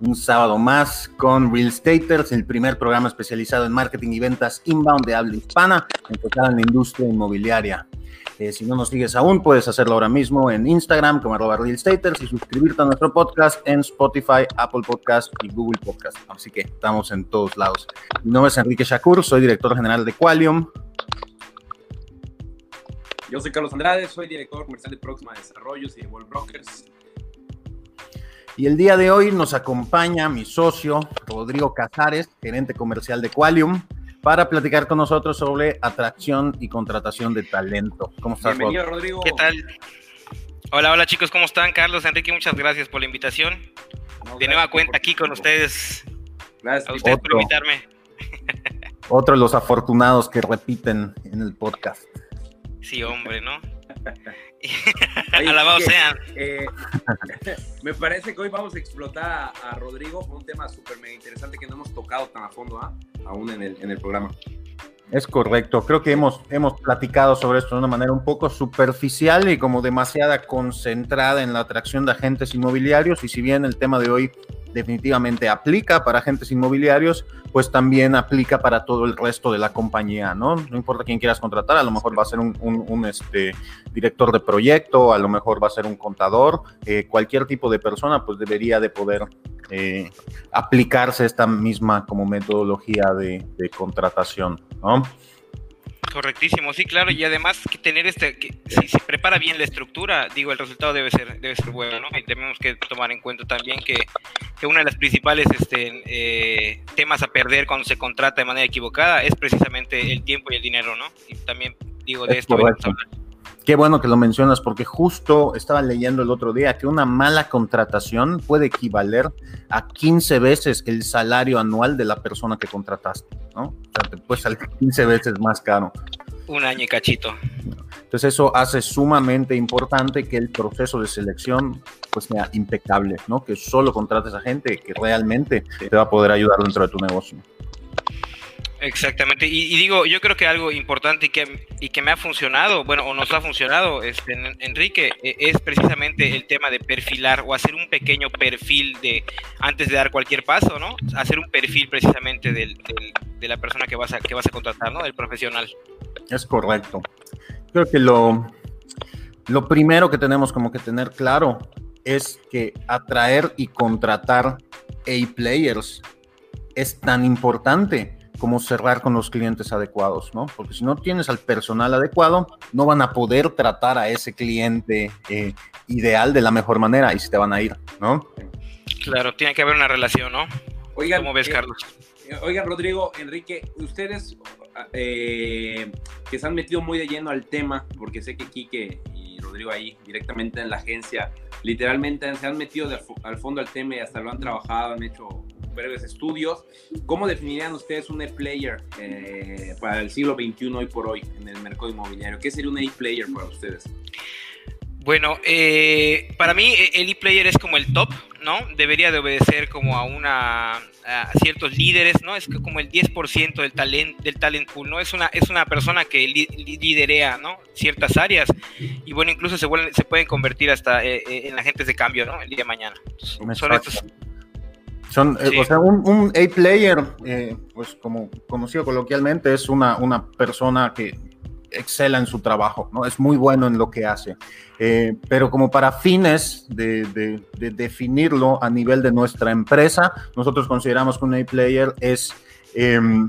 Un sábado más con Real Estaters, el primer programa especializado en marketing y ventas inbound de habla hispana, enfocado en la industria inmobiliaria. Eh, si no nos sigues aún, puedes hacerlo ahora mismo en Instagram como arroba Real Estaters y suscribirte a nuestro podcast en Spotify, Apple Podcast y Google Podcast. Así que estamos en todos lados. Mi nombre es Enrique Shakur, soy director general de Qualium. Yo soy Carlos Andrade, soy director comercial de Próxima Desarrollos y de World Brokers. Y el día de hoy nos acompaña mi socio Rodrigo Casares, gerente comercial de Qualium, para platicar con nosotros sobre atracción y contratación de talento. ¿Cómo estás, Bienvenido, Rodrigo? ¿Qué tal? Hola, hola chicos, ¿cómo están? Carlos, Enrique, muchas gracias por la invitación. de nueva cuenta aquí con ustedes. Gracias a ustedes por invitarme. Otro de los afortunados que repiten en el podcast. Sí, hombre, ¿no? Alabados sean. Eh, me parece que hoy vamos a explotar a, Rodrigo con un tema súper mega interesante que no hemos tocado tan a fondo ¿ah? aún en el, en el programa. Es correcto, creo que hemos, hemos platicado sobre esto de una manera un poco superficial y como demasiada concentrada en la atracción de agentes inmobiliarios y si bien el tema de hoy definitivamente aplica para agentes inmobiliarios, pues también aplica para todo el resto de la compañía, ¿no? No importa quién quieras contratar, a lo mejor va a ser un, este, director de proyecto, a lo mejor va a ser un contador, eh, cualquier tipo de persona pues debería de poder eh, aplicarse esta misma como metodología de, de contratación, ¿no? Correctísimo, sí, claro, y además que tener este, que si se prepara bien la estructura, digo, el resultado debe ser, debe ser bueno, ¿no? Y tenemos que tomar en cuenta también que, que una de las principales este, eh, temas a perder cuando se contrata de manera equivocada es precisamente el tiempo y el dinero, ¿no? Y también digo de esto. Qué bueno que lo mencionas porque justo estaba leyendo el otro día que una mala contratación puede equivaler a 15 veces el salario anual de la persona que contrataste, ¿no? O sea, te puede salir 15 veces más caro. Un año y cachito. Entonces eso hace sumamente importante que el proceso de selección pues sea impecable, ¿no? Que solo contrates a gente que realmente te va a poder ayudar dentro de tu negocio. Exactamente, y, digo, yo creo que algo importante y que, y que me ha funcionado, bueno, o nos ha funcionado, este, Enrique, e, es precisamente el tema de perfilar o hacer un pequeño perfil de, antes de dar cualquier paso, ¿no? Hacer un perfil precisamente del, de la persona que vas, a, que vas a contratar, ¿no? Del profesional. Es correcto. Creo que lo, lo primero que tenemos como que tener claro es que atraer y contratar A-players es tan importante cómo cerrar con los clientes adecuados, ¿no? Porque si no tienes al personal adecuado, no van a poder tratar a ese cliente eh, ideal de la mejor manera y se te van a ir, ¿no? Claro, tiene que haber una relación, ¿no? Oigan, ¿Cómo ves, eh, Carlos? Eh, oigan, Rodrigo, Enrique, ustedes que se han metido muy de lleno al tema, porque sé que Quique y Rodrigo ahí directamente en la agencia, literalmente se han metido al fondo al tema y hasta lo han trabajado, han hecho breves estudios. ¿Cómo definirían ustedes un e-player eh, para el siglo XXI hoy por hoy en el mercado inmobiliario? ¿Qué sería un e-player para ustedes? Bueno, eh, para mí eh, el e-player es como el top, ¿no? Debería de obedecer como a una a ciertos líderes, ¿no? Es como el 10% del talent del talent pool, ¿no? Es una es una persona que liderea, ¿no? Ciertas áreas y bueno, incluso se se pueden convertir hasta en agentes de cambio, ¿no? El día de mañana. son estos son, eh, o sea, un, A-player, eh, pues como conocido coloquialmente, es una, una persona que excela en su trabajo, ¿no? Es muy bueno en lo que hace. Eh, pero como para fines de, de, definirlo a nivel de nuestra empresa, nosotros consideramos que un A-player es em,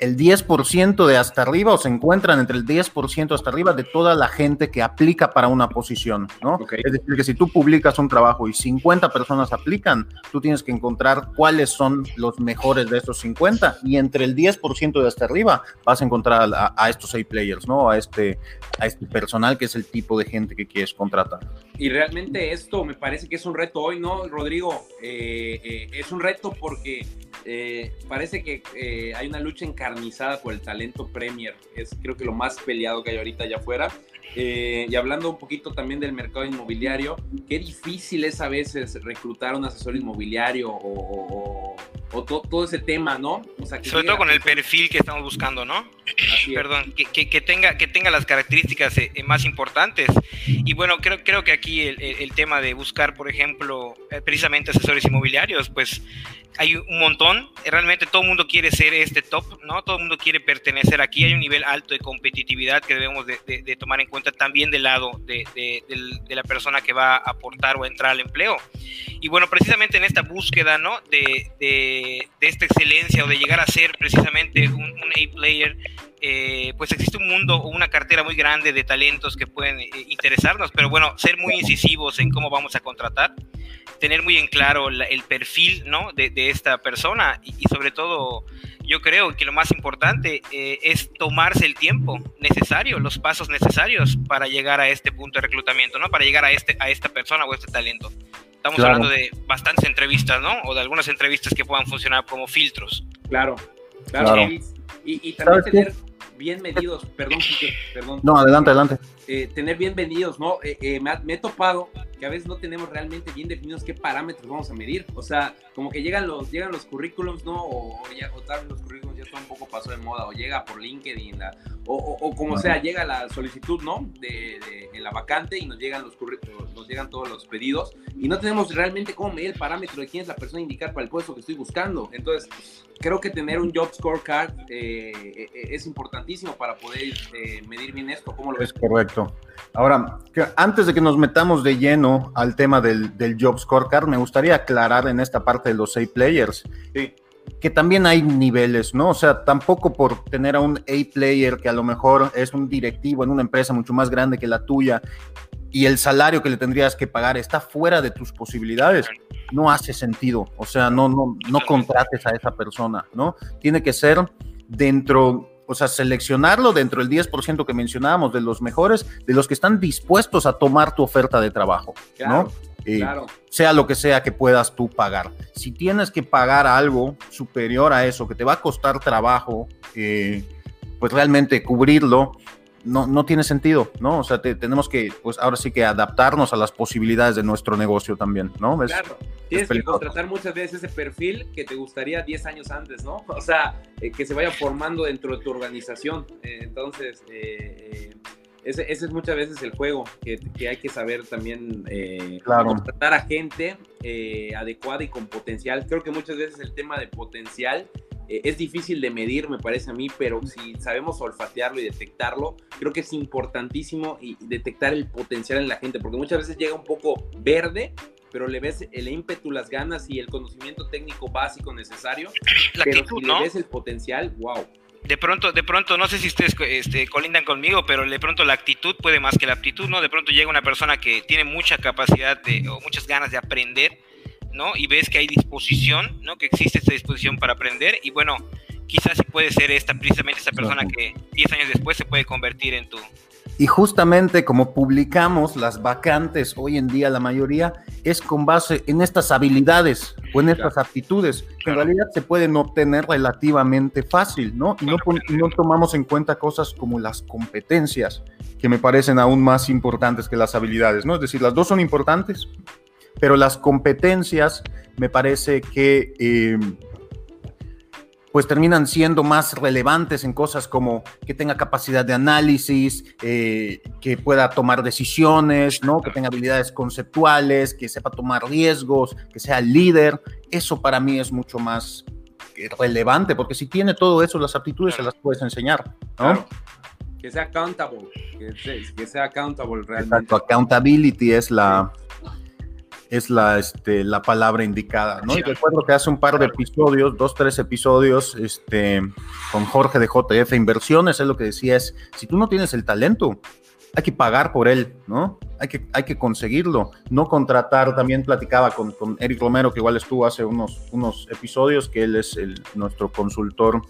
el 10% de hasta arriba o se encuentran entre el 10% hasta arriba de toda la gente que aplica para una posición, ¿no? Es decir, que si tú publicas un trabajo y 50 personas aplican, tú tienes que encontrar cuáles son los mejores de esos 50 y entre el 10% de hasta arriba vas a encontrar a, estos A players, ¿no? A este, a este personal que es el tipo de gente que quieres contratar. Y realmente esto me parece que es un reto hoy, ¿no, Rodrigo? Eh, eh, es un reto porque eh, parece que hay una lucha encarnizada por el talento Premier. Es creo que lo más peleado que hay ahorita allá afuera. Eh, y hablando un poquito también del mercado inmobiliario, qué difícil es a veces reclutar un asesor inmobiliario o, todo ese tema, ¿no? Sobre todo con el perfil que estamos buscando, ¿no? Perdón, que, tenga, que tenga las características eh, más importantes. Y bueno, creo, creo que aquí el, el tema de buscar, por ejemplo, eh, precisamente asesores inmobiliarios, pues hay un montón, realmente todo el mundo quiere ser este top, ¿no? Todo el mundo quiere pertenecer aquí, hay un nivel alto de competitividad que debemos de, tomar en cuenta también del lado de, la persona que va a aportar o entrar al empleo. Y bueno, precisamente en esta búsqueda, ¿no? De, esta excelencia o de llegar a ser precisamente un, un A-player, eh, pues existe un mundo o una cartera muy grande de talentos que pueden eh, interesarnos, pero bueno, ser muy incisivos en cómo vamos a contratar tener muy en claro el perfil ¿no? de, esta persona y, sobre todo yo creo que lo más importante eh, es tomarse el tiempo necesario, los pasos necesarios para llegar a este punto de reclutamiento, ¿no? Para llegar a, este, a esta persona o este talento. Estamos hablando de bastantes entrevistas, ¿no? O de algunas entrevistas que puedan funcionar como filtros. Claro, claro. Y, también tener bien medidos, perdón, perdón. No, adelante, adelante. Eh, tener bien medidos, ¿no? Eh, me, me he topado que a veces no tenemos realmente bien definidos qué parámetros vamos a medir. O sea, como que llegan los, llegan los currículums, ¿no? O, ya, o tal vez los currículums ya están un poco paso de moda, o llega por LinkedIn, la, o, o, como sea, llega la solicitud, ¿no? De, en la vacante y nos llegan los currículums, nos llegan todos los pedidos y no tenemos realmente cómo medir el parámetro de quién es la persona indicada para el puesto que estoy buscando. Entonces, creo que tener un job scorecard eh, eh, es importantísimo para poder medir bien esto. ¿Cómo lo es correcto. Ahora, antes de que nos metamos de lleno al tema del, del Job Scorecard, me gustaría aclarar en esta parte de los A-Players. Que también hay niveles, ¿no? O sea, tampoco por tener a un A-Player que a lo mejor es un directivo en una empresa mucho más grande que la tuya y el salario que le tendrías que pagar está fuera de tus posibilidades, no hace sentido. O sea, no, no, no contrates a esa persona, ¿no? Tiene que ser dentro o sea, seleccionarlo dentro del 10% que mencionábamos de los mejores, de los que están dispuestos a tomar tu oferta de trabajo, ¿no? Eh, sea lo que sea que puedas tú pagar. Si tienes que pagar algo superior a eso, que te va a costar trabajo, eh, pues realmente cubrirlo, no, no tiene sentido, ¿no? O sea, tenemos que, pues ahora sí que adaptarnos a las posibilidades de nuestro negocio también, ¿no? claro, tienes que contratar muchas veces ese perfil que te gustaría 10 años antes, ¿no? O sea, eh, que se vaya formando dentro de tu organización. Eh, entonces, eh, ese, ese, es muchas veces el juego, que, que hay que saber también contratar a gente adecuada y con potencial. Creo que muchas veces el tema de potencial eh, es difícil de medir, me parece a mí, pero si sabemos olfatearlo y detectarlo, creo que es importantísimo y detectar el potencial en la gente, porque muchas veces llega un poco verde, pero le ves el ímpetu, las ganas y el conocimiento técnico básico necesario. La pero si le ves el potencial, wow. De pronto, de pronto, no sé si ustedes este, colindan conmigo, pero de pronto la actitud puede más que la aptitud, ¿no? De pronto llega una persona que tiene mucha capacidad de, o muchas ganas de aprender, ¿no? Y ves que hay disposición, ¿no? Que existe esta disposición para aprender y bueno, quizás sí puede ser esta, precisamente esta persona que 10 años después se puede convertir en tu... Y justamente como publicamos las vacantes hoy en día, la mayoría es con base en estas habilidades o en estas aptitudes, que en realidad se pueden obtener relativamente fácil, ¿no? Y no, no tomamos en cuenta cosas como las competencias, que me parecen aún más importantes que las habilidades, ¿no? Es decir, las dos son importantes, pero las competencias me parece que eh, pues terminan siendo más relevantes en cosas como que tenga capacidad de análisis, eh, que pueda tomar decisiones, ¿no? que tenga habilidades conceptuales, que sepa tomar riesgos, que sea líder. Eso para mí es mucho más relevante, porque si tiene todo eso, las aptitudes se las puedes enseñar. Que sea accountable, que sea, accountable realmente. Exacto, accountability es la, es la, este, la palabra indicada, ¿no? Y recuerdo que hace un par de episodios, dos, tres episodios, este, con Jorge de JF Inversiones, él lo que decía es, si tú no tienes el talento, hay que pagar por él, ¿no? Hay que, hay que conseguirlo, no contratar, también platicaba con, con Eric Romero, que igual estuvo hace unos, unos episodios, que él es el, nuestro consultor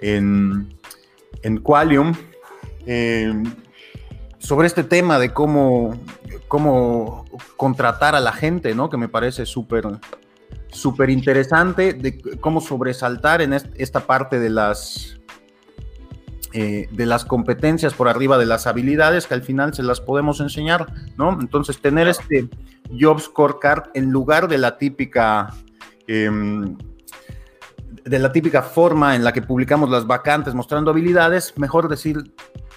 en, en Qualium, eh, sobre este tema de cómo, cómo contratar a la gente, ¿no? Que me parece súper súper interesante de cómo sobresaltar en esta parte de las, eh, de las competencias por arriba de las habilidades que al final se las podemos enseñar, ¿no? Entonces, tener este Job Scorecard en lugar de la típica... Em, de la típica forma en la que publicamos las vacantes mostrando habilidades, mejor decir,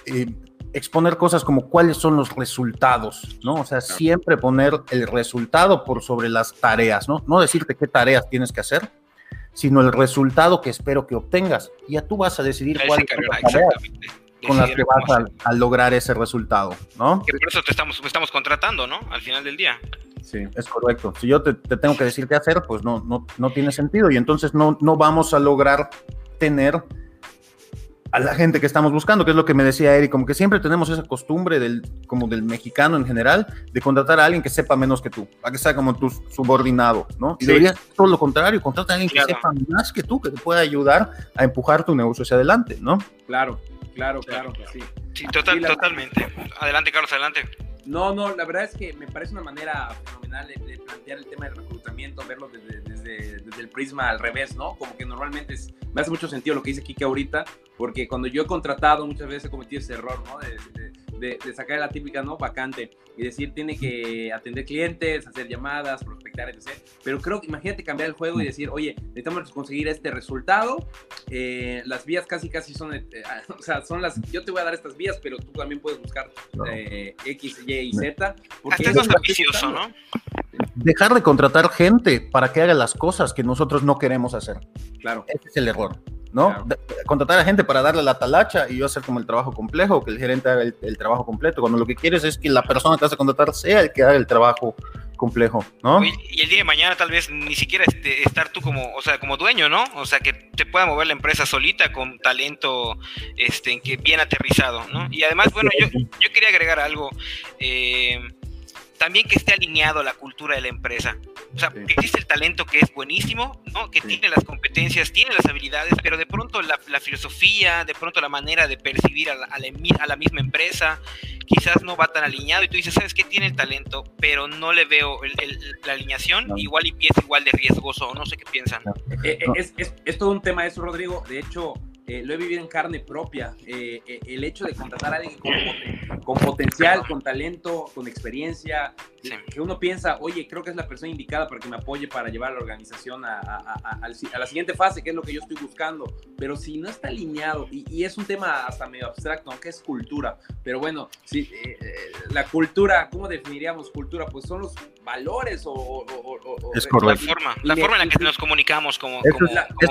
eh, exponer cosas como cuáles son los resultados, ¿no? O sea, siempre poner el resultado por sobre las tareas, ¿no? No decirte qué tareas tienes que hacer, sino el resultado que espero que obtengas. Y ya tú vas a decidir cuáles son las tareas con las que vas a, lograr ese resultado, ¿no? Que por eso te estamos, estamos contratando, ¿no? Al final del día. Sí, es correcto. Si yo te, tengo que decir qué hacer, pues no, no, no tiene sentido y entonces no, no vamos a lograr tener a la gente que estamos buscando, que es lo que me decía Eric, como que siempre tenemos esa costumbre del, como del mexicano en general, de contratar a alguien que sepa menos que tú, a que sea como tu subordinado, ¿no? Y debería todo lo contrario, contratar a alguien que sepa más que tú, que te pueda ayudar a empujar tu negocio hacia adelante, ¿no? Claro, claro, claro, sí. Sí, total, totalmente. Adelante, Carlos, adelante. No, no, la verdad es que me parece una manera fenomenal de, plantear el tema del reclutamiento, verlo desde, el prisma al revés, ¿no? Como que normalmente es, me hace mucho sentido lo que dice Kike ahorita, porque cuando yo he contratado muchas veces he cometido ese error, ¿no? De, de, sacar la típica, ¿no? Vacante y decir, tiene que atender clientes, hacer llamadas, prospectar, etc. Pero creo que imagínate cambiar el juego y decir, oye, necesitamos conseguir este resultado. Eh, las vías casi, casi son, eh, o sea, son las, yo te voy a dar estas vías, pero tú también puedes buscar eh, X, Y y Z. Porque Hasta es ambicioso, ¿no? Dejar de contratar gente para que haga las cosas que nosotros no queremos hacer. Claro. Ese es el error. ¿No? Contratar a gente para darle la talacha y yo hacer como el trabajo complejo, que el gerente haga el, trabajo completo, cuando lo que quieres es que la persona que vas a contratar sea el que haga el trabajo complejo, ¿no? Y, el día de mañana tal vez ni siquiera este, estar tú como, o sea, como dueño, ¿no? O sea, que te pueda mover la empresa solita con talento este, que bien aterrizado, ¿no? Y además, bueno, yo, yo quería agregar algo. Eh, también que esté alineado la cultura de la empresa. O sea, que existe el talento que es buenísimo, ¿no? que tiene las competencias, tiene las habilidades, pero de pronto la, filosofía, de pronto la manera de percibir a la, a la, misma empresa, quizás no va tan alineado y tú dices, ¿sabes qué? Tiene el talento, pero no le veo la alineación, igual y es igual de riesgoso, no sé qué piensan. Eh, eh, es, es, es, todo un tema eso, Rodrigo. De hecho, eh, lo he vivido en carne propia. Eh, eh, el hecho de contratar a alguien con, potencial, con talento, con experiencia, que uno piensa, oye, creo que es la persona indicada para que me apoye para llevar a la organización a, la siguiente fase, que es lo que yo estoy buscando. Pero si no está alineado, y, es un tema hasta medio abstracto, aunque es cultura, pero bueno, si, la cultura, ¿cómo definiríamos cultura? Pues son los valores o... es correcto. La forma, la forma en la que nos comunicamos como... es,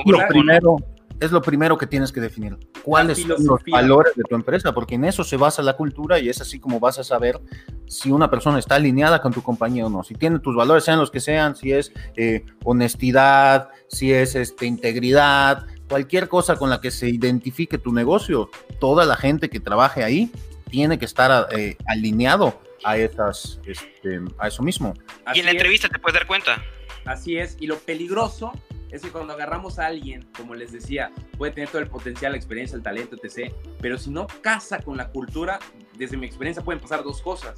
lo primero es lo primero que tienes que definir. ¿Cuáles son los valores de tu empresa? Porque en eso se basa la cultura y es así como vas a saber si una persona está alineada con tu compañía o no. Si tiene tus valores, sean los que sean, si es eh, honestidad, si es este, integridad, cualquier cosa con la que se identifique tu negocio, toda la gente que trabaje ahí tiene que estar eh, alineado a, esas, este, a eso mismo. y en la entrevista te puedes dar cuenta. Así es, y lo peligroso es que cuando agarramos a alguien, como les decía, puede tener todo el potencial, la experiencia, el talento, etc. Pero si no casa con la cultura, desde mi experiencia pueden pasar dos cosas.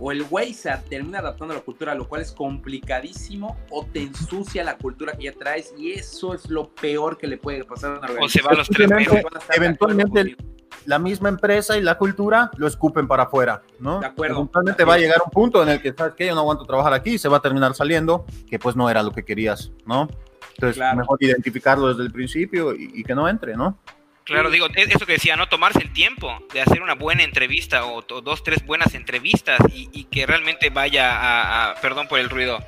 O el güey se termina adaptando a la cultura, lo cual es complicadísimo, o te ensucia la cultura que ya traes, y eso es lo peor que le puede pasar a una organización. O se va los tres meses. Eventualmente la misma empresa y la cultura lo escupen para afuera, ¿no? De acuerdo. Eventualmente va a llegar un punto en el que, ¿sabes qué? Yo no aguanto trabajar aquí, se va a terminar saliendo, que pues no era lo que querías, ¿no? Entonces, mejor identificarlo desde el principio y, que no entre, ¿no? Claro, digo, eso que decía, ¿no? Tomarse el tiempo de hacer una buena entrevista o, dos, tres buenas entrevistas y, que realmente vaya a, perdón por el ruido,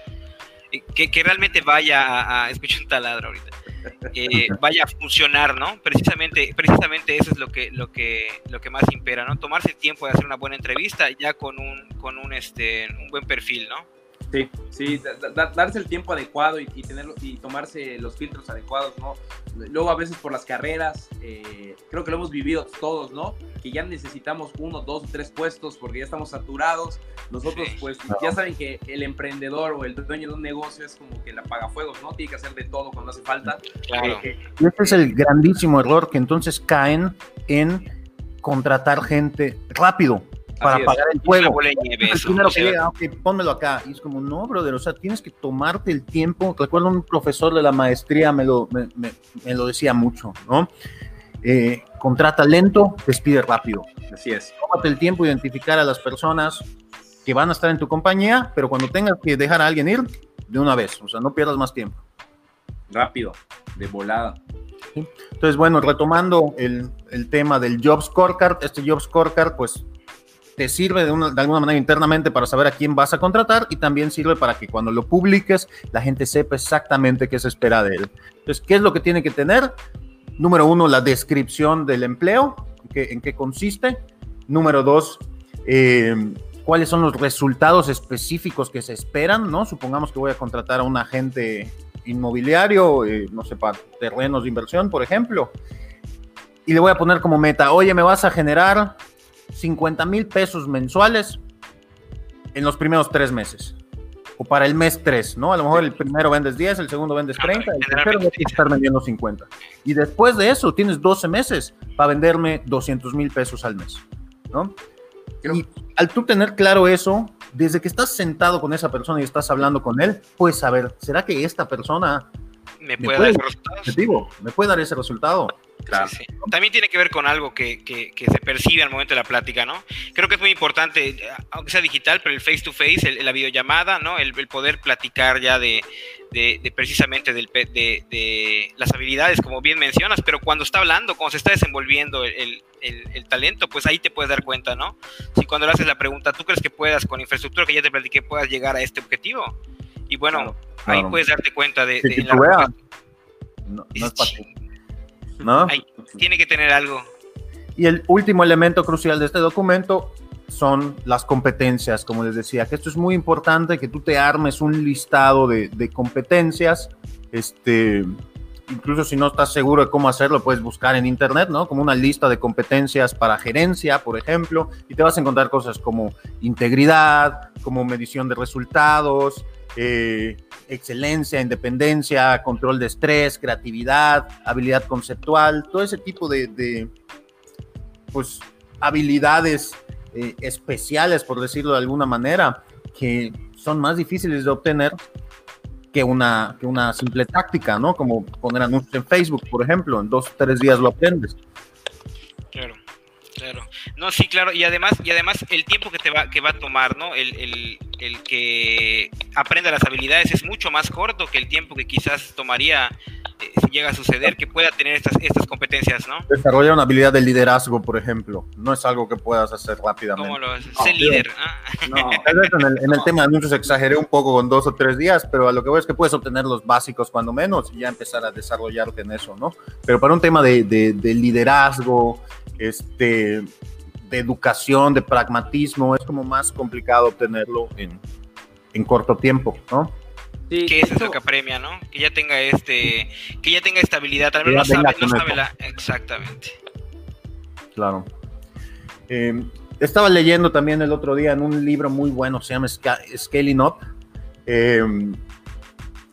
que, que realmente vaya a, a escuchar un taladro ahorita. Eh, vaya a funcionar, ¿no? Precisamente, precisamente eso es lo que, lo que, lo que más impera, ¿no? Tomarse el tiempo de hacer una buena entrevista ya con un, con un, este, un buen perfil, ¿no? Sí, sí, darse el tiempo adecuado y, tenerlo, y tomarse los filtros adecuados, ¿no? Luego a veces por las carreras, eh, creo que lo hemos vivido todos, ¿no? Que ya necesitamos uno, dos tres puestos porque ya estamos saturados. Nosotros, pues, ya saben que el emprendedor o el dueño de un negocio es como que la paga fuegos, ¿no? Tiene que hacer de todo cuando hace falta. Claro. Eh, y este es el grandísimo error que entonces caen en contratar gente rápido para pagar el juego. el primero que llega, ok, pónmelo acá. Y es como, no, brother, o sea, tienes que tomarte el tiempo. Recuerdo un profesor de la maestría me lo, me, me, lo decía mucho, ¿no? Eh, contrata lento, despide rápido. Así es. Tómate el tiempo de identificar a las personas que van a estar en tu compañía, pero cuando tengas que dejar a alguien ir, de una vez, o sea, no pierdas más tiempo. Rápido, de volada. Entonces, bueno, retomando el, el, tema del Job Scorecard, este Job Scorecard, pues te sirve de, una, de, alguna manera internamente para saber a quién vas a contratar y también sirve para que cuando lo publiques la gente sepa exactamente qué se espera de él. Entonces, ¿qué es lo que tiene que tener? Número uno, la descripción del empleo, en qué consiste. Número dos, eh, cuáles son los resultados específicos que se esperan, ¿no? Supongamos que voy a contratar a un agente inmobiliario, eh, no sé, para terrenos de inversión, por ejemplo, y le voy a poner como meta, oye, me vas a generar 50 mil pesos mensuales en los primeros tres meses. O para el mes 3, ¿no? A lo mejor el primero vendes 10, el segundo vendes 30, el tercero vas a estar vendiendo 50. Y después de eso tienes 12 meses para venderme 200 mil pesos al mes, ¿no? Y al tú tener claro eso, desde que estás sentado con esa persona y estás hablando con él, puedes saber, ¿será que esta persona me puede, dar ese resultado? me puede dar ese resultado? Claro. También tiene que ver con algo que, que, se percibe al momento de la plática, ¿no? Creo que es muy importante, aunque sea digital, pero el face to face, la videollamada, ¿no? El, poder platicar ya de, de, precisamente del, de, las habilidades, como bien mencionas, pero cuando está hablando, cuando se está desenvolviendo el, el, talento, pues ahí te puedes dar cuenta, ¿no? Si cuando le haces la pregunta, ¿tú crees que puedas, con infraestructura que ya te platiqué, puedas llegar a este objetivo? Y bueno, ahí puedes darte cuenta de, la... No, no es ¿no? tiene que tener algo. Y el último elemento crucial de este documento son las competencias, como les decía, que esto es muy importante, que tú te armes un listado de, competencias, este, incluso si no estás seguro de cómo hacerlo, puedes buscar en internet, ¿no? Como una lista de competencias para gerencia, por ejemplo, y te vas a encontrar cosas como integridad, como medición de resultados, eh, excelencia, independencia, control de estrés, creatividad, habilidad conceptual, todo ese tipo de, pues, habilidades eh, especiales, por decirlo de alguna manera, que son más difíciles de obtener que una, que una simple táctica, ¿no? Como poner anuncios en Facebook, por ejemplo, en dos o tres días lo aprendes. Claro. Claro. No, sí, claro. Y además, y además el tiempo que te va, que va a tomar, ¿no? El, el que aprenda las habilidades es mucho más corto que el tiempo que quizás tomaría eh, si llega a suceder que pueda tener estas, estas competencias, ¿no? Desarrollar una habilidad de liderazgo, por ejemplo, no es algo que puedas hacer rápidamente. ¿Cómo lo haces? Ser líder. ¿ah? No, tal vez en el, en el tema de anuncios exageré un poco con dos o tres días, pero a lo que voy es que puedes obtener los básicos cuando menos y ya empezar a desarrollarte en eso, ¿no? Pero para un tema de, de, de liderazgo, este, de educación, de pragmatismo, es como más complicado obtenerlo en, en corto tiempo, ¿no? Sí, que eso es lo que apremia, ¿no? Que ya tenga este, que ya tenga estabilidad, tal vez no sabe, no sabe la, exactamente. Claro. Eh, estaba leyendo también el otro día en un libro muy bueno, se llama Scaling Up. Eh,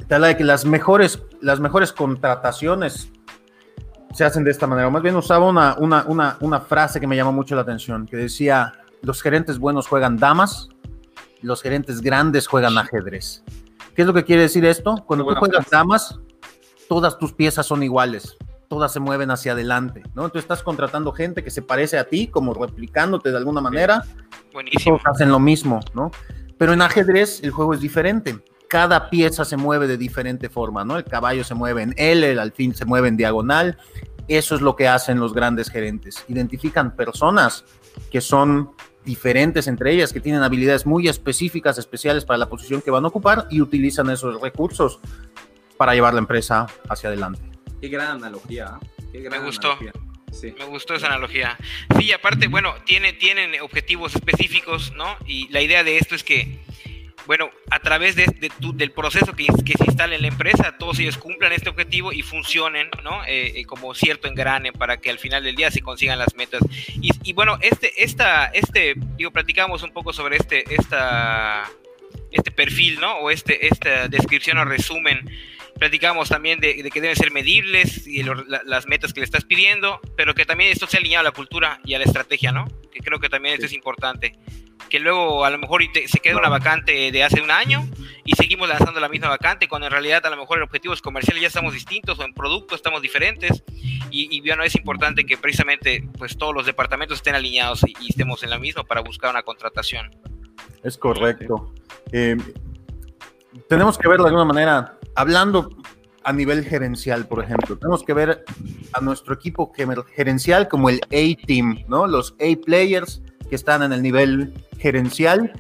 te habla de que las mejores, las mejores contrataciones se hacen de esta manera. más bien usaba una, una, una, una frase que me llamó mucho la atención, que decía, los gerentes buenos juegan damas, los gerentes grandes juegan ajedrez. ¿Qué es lo que quiere decir esto? Cuando tú juegas damas, todas tus piezas son iguales, todas se mueven hacia adelante, ¿no? Entonces estás contratando gente que se parece a ti, como replicándote de alguna manera, Buenísimo. y todos hacen lo mismo, ¿no? Pero en ajedrez el juego es diferente. Cada pieza se mueve de diferente forma, ¿no? El caballo se mueve en L, el alfil se mueve en diagonal. Eso es lo que hacen los grandes gerentes. Identifican personas que son diferentes entre ellas, que tienen habilidades muy específicas, especiales para la posición que van a ocupar y utilizan esos recursos para llevar la empresa hacia adelante. Qué gran analogía. ¿eh? Me gustó. Me gustó esa analogía. Sí, aparte, bueno, tiene, tienen objetivos específicos, ¿no? Y la idea de esto es que bueno, a través de, del proceso que, se instala en la empresa, todos ellos cumplan este objetivo y funcionen, ¿no? Eh, eh, como cierto engrane para que al final del día se consigan las metas. Y, bueno, este, esta, este, digo, platicamos un poco sobre este, esta, este perfil, ¿no? O este, esta descripción o resumen. Platicamos también de, que deben ser medibles y las metas que le estás pidiendo, pero que también esto se alineado a la cultura y a la estrategia, ¿no? Que creo que también esto es importante. Que luego a lo mejor se queda una vacante de hace un año y seguimos lanzando la misma vacante, cuando en realidad a lo mejor en objetivos comerciales ya estamos distintos o en productos estamos diferentes. Y, y bueno, es importante que precisamente pues todos los departamentos estén alineados y, estemos en la misma para buscar una contratación. Es correcto. Eh, tenemos que ver de alguna manera, hablando a nivel gerencial, por ejemplo. Tenemos que ver a nuestro equipo gerencial como el A-Team, ¿no? Los A-Players que están en el nivel gerencial.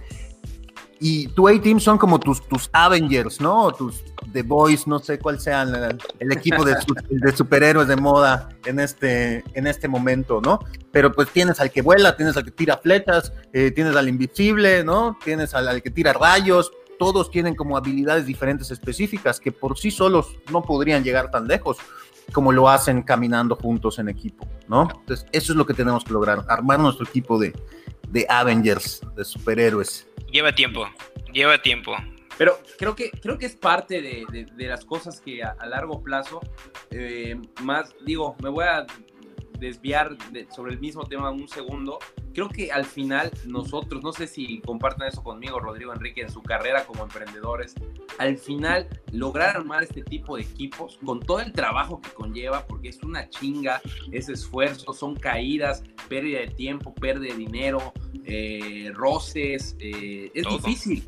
Y tu A-Team son como tus, tus Avengers, ¿no? tus The Boys, no sé cuál sean el, equipo de, superhéroes de moda en este, en este momento, ¿no? Pero pues tienes al que vuela, tienes al que tira flechas, eh, tienes al invisible, ¿no? Tienes al que tira rayos, todos tienen como habilidades diferentes específicas que por sí solos no podrían llegar tan lejos como lo hacen caminando juntos en equipo, ¿no? Entonces, eso es lo que tenemos que lograr, armar nuestro equipo de, de Avengers, de superhéroes. Lleva tiempo, lleva tiempo. Pero creo que, creo que es parte de, de, las cosas que a, largo plazo, eh, más, digo, me voy a desviar sobre el mismo tema un segundo, creo que al final nosotros, no sé si compartan eso conmigo, Rodrigo Enrique, en su carrera como emprendedores, al final lograr armar este tipo de equipos con todo el trabajo que conlleva, porque es una chinga, es esfuerzo, son caídas, pérdida de tiempo, pérdida de dinero, eh, roces, eh, es difícil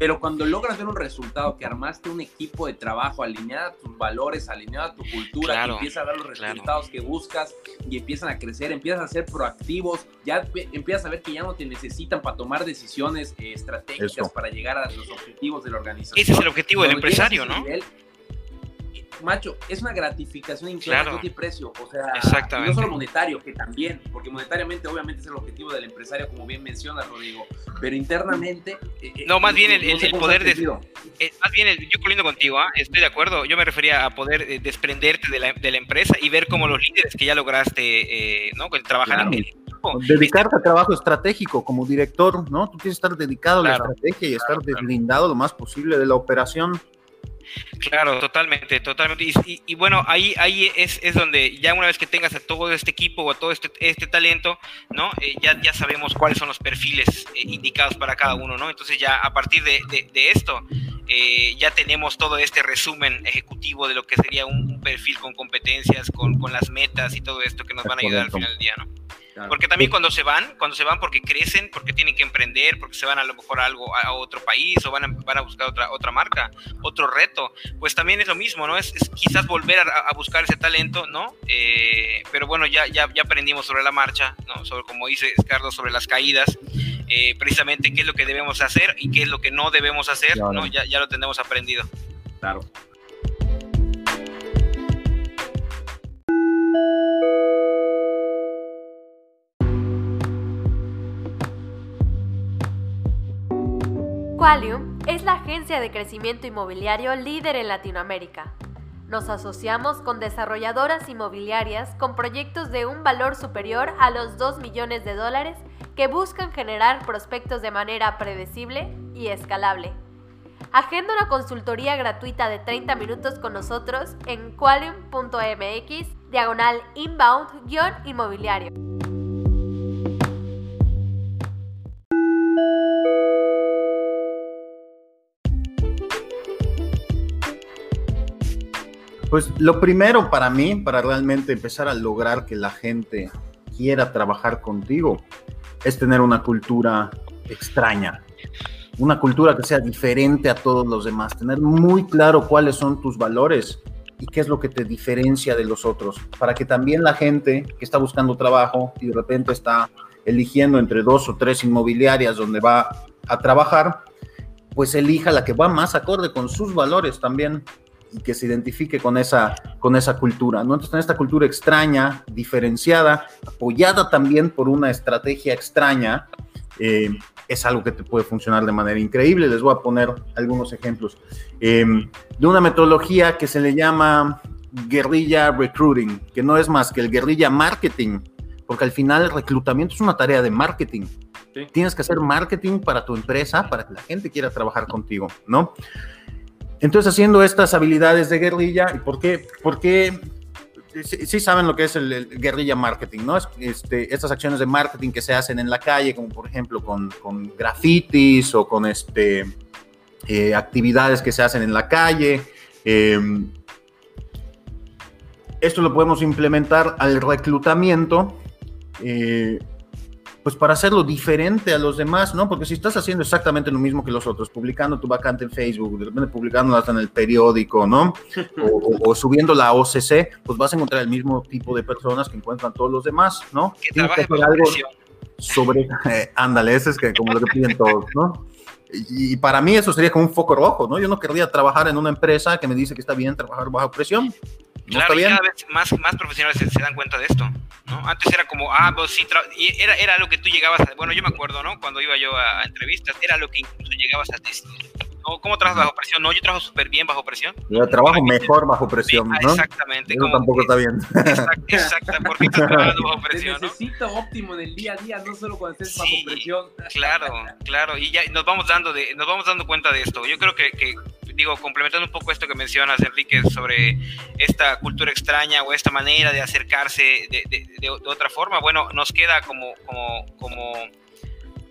pero cuando logras ver un resultado, que armaste un equipo de trabajo alineado a tus valores, alineado a tu cultura, que empieza a dar los resultados que buscas y empiezan a crecer, empiezas a ser proactivos, ya empiezas a ver que ya no te necesitan para tomar decisiones eh, estratégicas para llegar a los objetivos de la organización. Ese es el objetivo del empresario, ¿no? Macho, es una gratificación increíble claro. precio. O sea, no solo monetario, que también, porque monetariamente obviamente es el objetivo del empresario, como bien menciona Rodrigo, pero internamente... Eh, eh, no, más bien el, poder de... Eh, más bien, yo colindo contigo, ¿ah? estoy de acuerdo, yo me refería a poder desprenderte de la, de la, empresa y ver cómo los líderes que ya lograste, ¿no? Trabajar en el equipo. Dedicarte a trabajo estratégico como director, ¿no? Tú tienes que estar dedicado a la estrategia y estar deslindado lo más posible de la operación. Claro, totalmente, totalmente. Y, bueno, ahí, ahí es, es, donde ya una vez que tengas a todo este equipo o a todo este, este talento, ¿no? Eh, ya, ya sabemos cuáles son los perfiles eh, indicados para cada uno, ¿no? Entonces ya a partir de, de, esto, eh, ya tenemos todo este resumen ejecutivo de lo que sería un, perfil con competencias, con, con, las metas y todo esto que nos van a ayudar al final del día, ¿no? Porque también cuando se van, cuando se van porque crecen, porque tienen que emprender, porque se van a lo mejor a algo a otro país o van a, van a buscar otra otra marca, otro reto, pues también es lo mismo, ¿no? Es, quizás volver a, buscar ese talento, ¿no? Eh, pero bueno, ya, ya, ya aprendimos sobre la marcha, ¿no? Sobre, como dice Carlos, sobre las caídas, eh, precisamente qué es lo que debemos hacer y qué es lo que no debemos hacer, ¿no? Ya, ya lo tenemos aprendido. Claro. Qualium es la agencia de crecimiento inmobiliario líder en Latinoamérica. Nos asociamos con desarrolladoras inmobiliarias con proyectos de un valor superior a los 2 millones de dólares que buscan generar prospectos de manera predecible y escalable. Agenda una consultoría gratuita de 30 minutos con nosotros en qualium.mx diagonal inbound-inmobiliario. Pues lo primero para mí, para realmente empezar a lograr que la gente quiera trabajar contigo, es tener una cultura extraña, una cultura que sea diferente a todos los demás, tener muy claro cuáles son tus valores y qué es lo que te diferencia de los otros, para que también la gente que está buscando trabajo y de repente está eligiendo entre dos o tres inmobiliarias donde va a trabajar, pues elija la que va más acorde con sus valores también y que se identifique con esa, con esa cultura, ¿no? Entonces, esta cultura extraña, diferenciada, apoyada también por una estrategia extraña, eh, es algo que te puede funcionar de manera increíble. Les voy a poner algunos ejemplos eh, de una metodología que se le llama guerrilla recruiting, que no es más que el guerrilla marketing, porque al final el reclutamiento es una tarea de marketing. Tienes que hacer marketing para tu empresa, para que la gente quiera trabajar contigo, ¿no? Entonces, haciendo estas habilidades de guerrilla, ¿y por qué, por qué sí, saben lo que es el, guerrilla marketing, ¿no? Este, estas acciones de marketing que se hacen en la calle, como por ejemplo con, con grafitis o con este, eh, actividades que se hacen en la calle. Em, esto lo podemos implementar al reclutamiento. Eh, pues para hacerlo diferente a los demás, ¿no? Porque si estás haciendo exactamente lo mismo que los otros, publicando tu vacante en Facebook, de repente publicándola hasta en el periódico, ¿no? O, subiendo la OCC, pues vas a encontrar el mismo tipo de personas que encuentran todos los demás, ¿no? Que trabaja algo sobre, eh, ándale, ese es que como lo que piden todos, ¿no? Y, para mí eso sería como un foco rojo, ¿no? Yo no querría trabajar en una empresa que me dice que está bien trabajar bajo presión. Claro, y cada vez más, más profesionales se, dan cuenta de esto, ¿no? Antes era como, ah, pues sí, y era, era lo que tú llegabas a, bueno, yo me acuerdo, ¿no? Cuando iba yo a, a entrevistas, era lo que incluso llegabas a decir ¿Cómo trabajas bajo presión? No, yo trabajo súper bien bajo presión. Yo trabajo mejor bajo presión, ¿no? Exactamente. Eso tampoco está bien. Exacto, porque estás trabajando bajo presión, ¿no? necesita óptimo en el día a día, no solo cuando estés bajo presión. Claro, claro, y ya nos vamos dando, de, nos vamos dando cuenta de esto. Yo creo que, que digo, complementando un poco esto que mencionas, Enrique, sobre esta cultura extraña o esta manera de acercarse de, de, de otra forma, bueno, nos queda como, como, como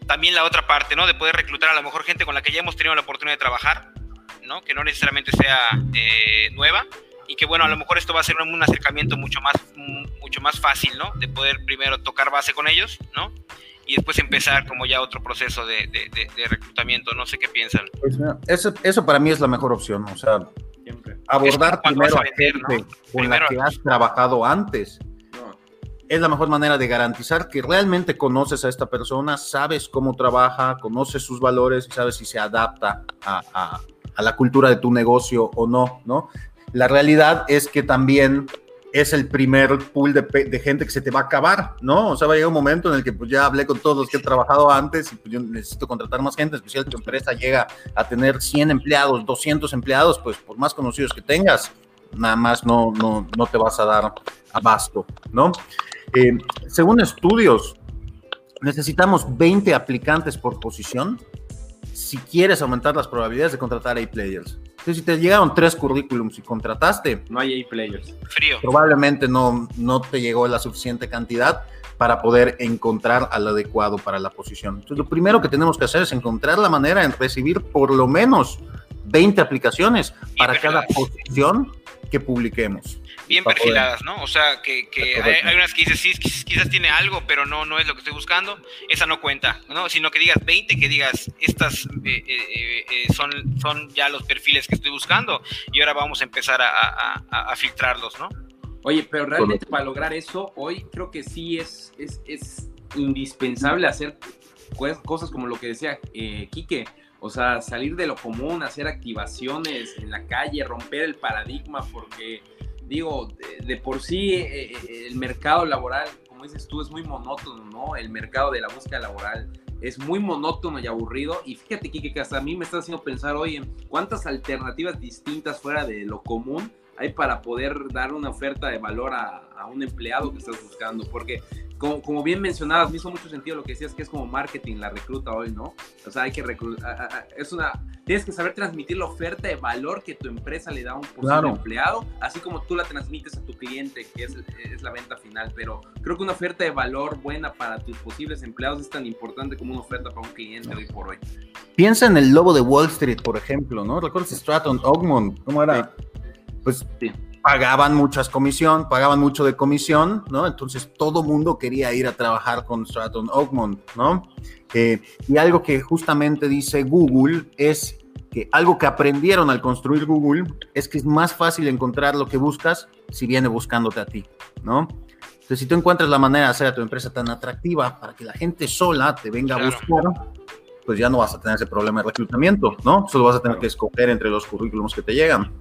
también la otra parte, ¿no? De poder reclutar a lo mejor gente con la que ya hemos tenido la oportunidad de trabajar, ¿no? Que no necesariamente sea eh, nueva y que bueno, a lo mejor esto va a ser un acercamiento mucho más, mucho más fácil, ¿no? De poder primero tocar base con ellos, ¿no? Y después empezar como ya otro proceso de, de, reclutamiento, no sé qué piensan. Pues, eso, eso, para mí es la mejor opción, o sea, abordar primero a, gente con la que has trabajado antes. Es la mejor manera de garantizar que realmente conoces a esta persona, sabes cómo trabaja, conoces sus valores y sabes si se adapta a, la cultura de tu negocio o no, ¿no? La realidad es que también es el primer pool de, gente que se te va a acabar, ¿no? O sea, va a llegar un momento en el que pues ya hablé con todos los que he trabajado antes y pues yo necesito contratar más gente, especial que tu empresa llega a tener 100 empleados, 200 empleados, pues por más conocidos que tengas, nada más no, no, no te vas a dar abasto, ¿no? Eh, según estudios, necesitamos 20 aplicantes por posición si quieres aumentar las probabilidades de contratar A-players. Entonces, si te llegaron tres currículums y contrataste, no hay A-players. Frío. Probablemente no, no te llegó la suficiente cantidad para poder encontrar al adecuado para la posición. Entonces, lo primero que tenemos que hacer es encontrar la manera en recibir por lo menos 20 aplicaciones para cada posición que publiquemos bien perfiladas, ¿no? O sea, que, hay, unas que dices, sí, quizás tiene algo, pero no, no es lo que estoy buscando, esa no cuenta, ¿no? Sino que digas 20, que digas, estas eh, eh, eh, son, son ya los perfiles que estoy buscando y ahora vamos a empezar a, filtrarlos, ¿no? Oye, pero realmente para lograr eso, hoy creo que sí es, es, es indispensable hacer cosas como lo que decía Quique, o sea, salir de lo común, hacer activaciones en la calle, romper el paradigma, porque digo, de, por sí eh, eh, el mercado laboral, como dices tú, es muy monótono, ¿no? El mercado de la búsqueda laboral es muy monótono y aburrido. Y fíjate, Kike, que hasta a mí me está haciendo pensar hoy en cuántas alternativas distintas fuera de lo común hay para poder dar una oferta de valor a, a un empleado que estás buscando. Porque como, bien mencionabas, me hizo mucho sentido lo que decías que es como marketing la recluta hoy, ¿no? O sea, hay que reclutar, es una, tienes que saber transmitir la oferta de valor que tu empresa le da a un posible empleado, así como tú la transmites a tu cliente, que es, es, la venta final, pero creo que una oferta de valor buena para tus posibles empleados es tan importante como una oferta para un cliente hoy por hoy. Piensa en el lobo de Wall Street, por ejemplo, ¿no? ¿Recuerdas Stratton Oakmont? ¿Cómo era? Pues sí pagaban muchas comisión, pagaban mucho de comisión, ¿no? Entonces todo mundo quería ir a trabajar con Stratton Oakmont, ¿no? Eh, y algo que justamente dice Google es que algo que aprendieron al construir Google es que es más fácil encontrar lo que buscas si viene buscándote a ti, ¿no? Entonces, si tú encuentras la manera de hacer a tu empresa tan atractiva para que la gente sola te venga a buscar, pues ya no vas a tener ese problema de reclutamiento, ¿no? Solo vas a tener que escoger entre los currículums que te llegan.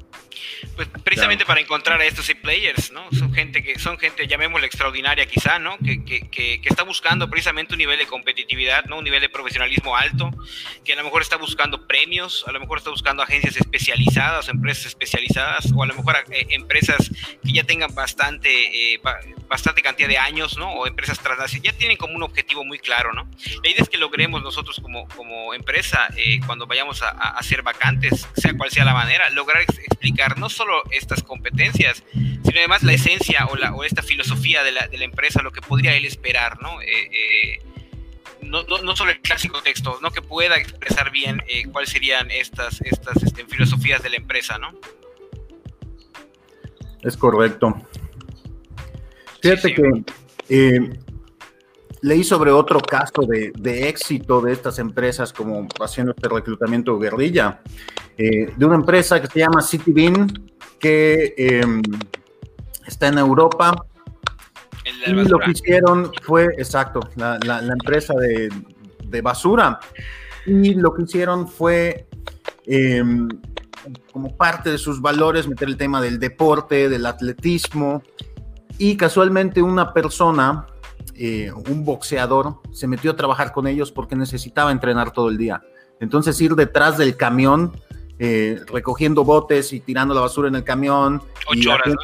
Pues precisamente para encontrar a estos players, ¿no? Son gente que son gente, llamémosla extraordinaria quizá, ¿no? Que, que, que, está buscando precisamente un nivel de competitividad, ¿no? Un nivel de profesionalismo alto, que a lo mejor está buscando premios, a lo mejor está buscando agencias especializadas, empresas especializadas, o a lo mejor eh, empresas que ya tengan bastante, eh, bastante cantidad de años, ¿no? O empresas transnacionales, ya tienen como un objetivo muy claro, ¿no? La idea es que logremos nosotros como, como empresa, eh, cuando vayamos a, hacer vacantes, sea cual sea la manera, lograr explicar no solo estas competencias, sino además la esencia o, esta filosofía de la, de la empresa, lo que podría él esperar, ¿no? Eh, eh, no, no, solo el clásico texto, ¿no? Que pueda expresar bien cuáles serían estas, estas este, filosofías de la empresa, ¿no? Es correcto. Fíjate que eh, leí sobre otro caso de, éxito de estas empresas como haciendo este reclutamiento guerrilla, eh, de una empresa que se llama CityBean, que em, está en Europa. Y lo que hicieron fue, exacto, la, empresa de, de, basura. Y lo que hicieron fue, em, como parte de sus valores, meter el tema del deporte, del atletismo. Y casualmente una persona eh, un boxeador se metió a trabajar con ellos porque necesitaba entrenar todo el día. Entonces ir detrás del camión, eh, recogiendo botes y tirando la basura en el camión. Ocho horas,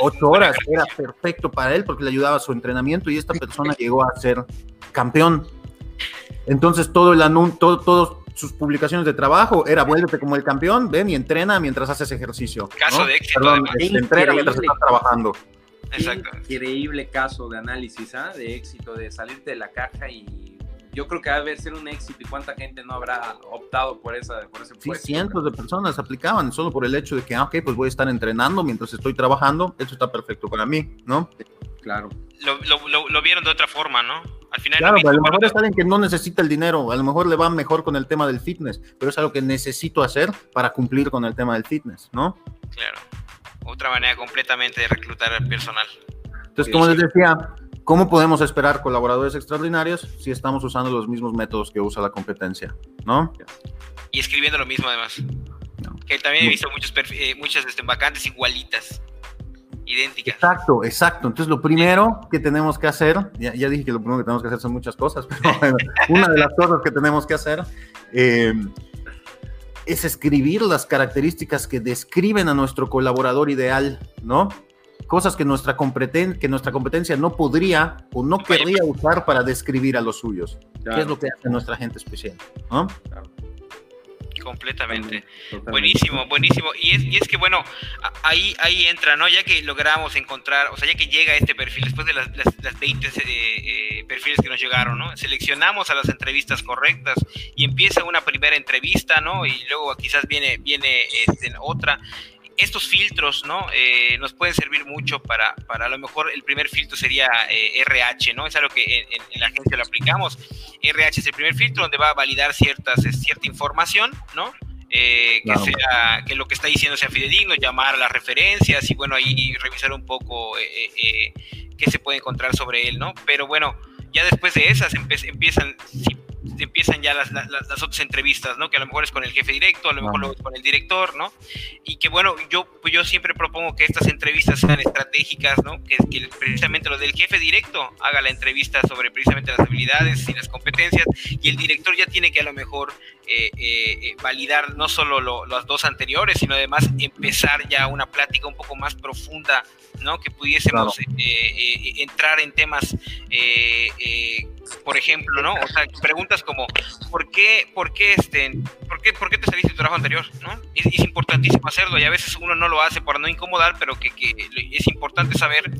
Ocho horas era perfecto para él porque le ayudaba a su entrenamiento y esta persona llegó a ser campeón. Entonces todo el anuncio, todas sus publicaciones de trabajo era vuélvete como el campeón, ven y entrena mientras haces ejercicio. Caso de éxito. Perdón, entrena mientras estás trabajando. Exacto. Increíble caso de análisis, ¿ah? de éxito, de salirte de la caja y yo creo que debe ser un éxito y cuánta gente no habrá optado por, esa, por ese puesto. Sí, cientos de personas aplicaban solo por el hecho de que, ah, ok, pues voy a estar entrenando mientras estoy trabajando, eso está perfecto para mí, ¿no? Claro. Lo, lo, lo, vieron de otra forma, ¿no? Al final claro, a lo mejor es alguien que no necesita el dinero, a lo mejor le va mejor con el tema del fitness, pero es algo que necesito hacer para cumplir con el tema del fitness, ¿no? Claro otra manera completamente de reclutar al personal. Entonces, como les decía, ¿cómo podemos esperar colaboradores extraordinarios si estamos usando los mismos métodos que usa la competencia? ¿No? Y escribiendo lo mismo además. Que también he visto muchos eh, muchas este, vacantes igualitas, idénticas. Exacto, exacto. Entonces, lo primero que tenemos que hacer, ya, dije que lo primero que tenemos que hacer son muchas cosas, pero una de las cosas que tenemos que hacer eh, es escribir las características que describen a nuestro colaborador ideal, ¿no? Cosas que nuestra, que nuestra competencia no podría o no querría usar para describir a los suyos. ¿Qué es lo que hace nuestra gente especial? ¿no? Completamente. Buenísimo, buenísimo. Y es, y es que, bueno, ahí, ahí entra, ¿no? Ya que logramos encontrar, o sea, ya que llega este perfil, después de las, las, 20 eh, eh, perfiles que nos llegaron, ¿no? Seleccionamos a las entrevistas correctas y empieza una primera entrevista, ¿no? Y luego quizás viene, viene este, otra estos filtros, ¿no? Eh, nos pueden servir mucho para, para a lo mejor el primer filtro sería RH, ¿no? Es algo que en, la agencia lo aplicamos. RH es el primer filtro donde va a validar ciertas, cierta información, ¿no? Eh, que sea que lo que está diciendo sea fidedigno, llamar a las referencias y bueno ahí revisar un poco eh, qué se puede encontrar sobre él, ¿no? Pero bueno, ya después de esas empiezan, empiezan ya las, otras entrevistas, ¿no? Que a lo mejor es con el jefe directo, a lo mejor con el director, ¿no? Y que bueno, yo, pues yo siempre propongo que estas entrevistas sean estratégicas, ¿no? Que, precisamente lo del jefe directo haga la entrevista sobre precisamente las habilidades y las competencias y el director ya tiene que a lo mejor eh, eh, eh, validar no solo las dos anteriores, sino además empezar ya una plática un poco más profunda, ¿no? Que pudiésemos entrar en temas por ejemplo, ¿no? O sea, preguntas como, ¿por qué, por qué, este, por qué, por qué te saliste de tu trabajo anterior? ¿no? Es, importantísimo hacerlo y a veces uno no lo hace por no incomodar, pero que, que es importante saber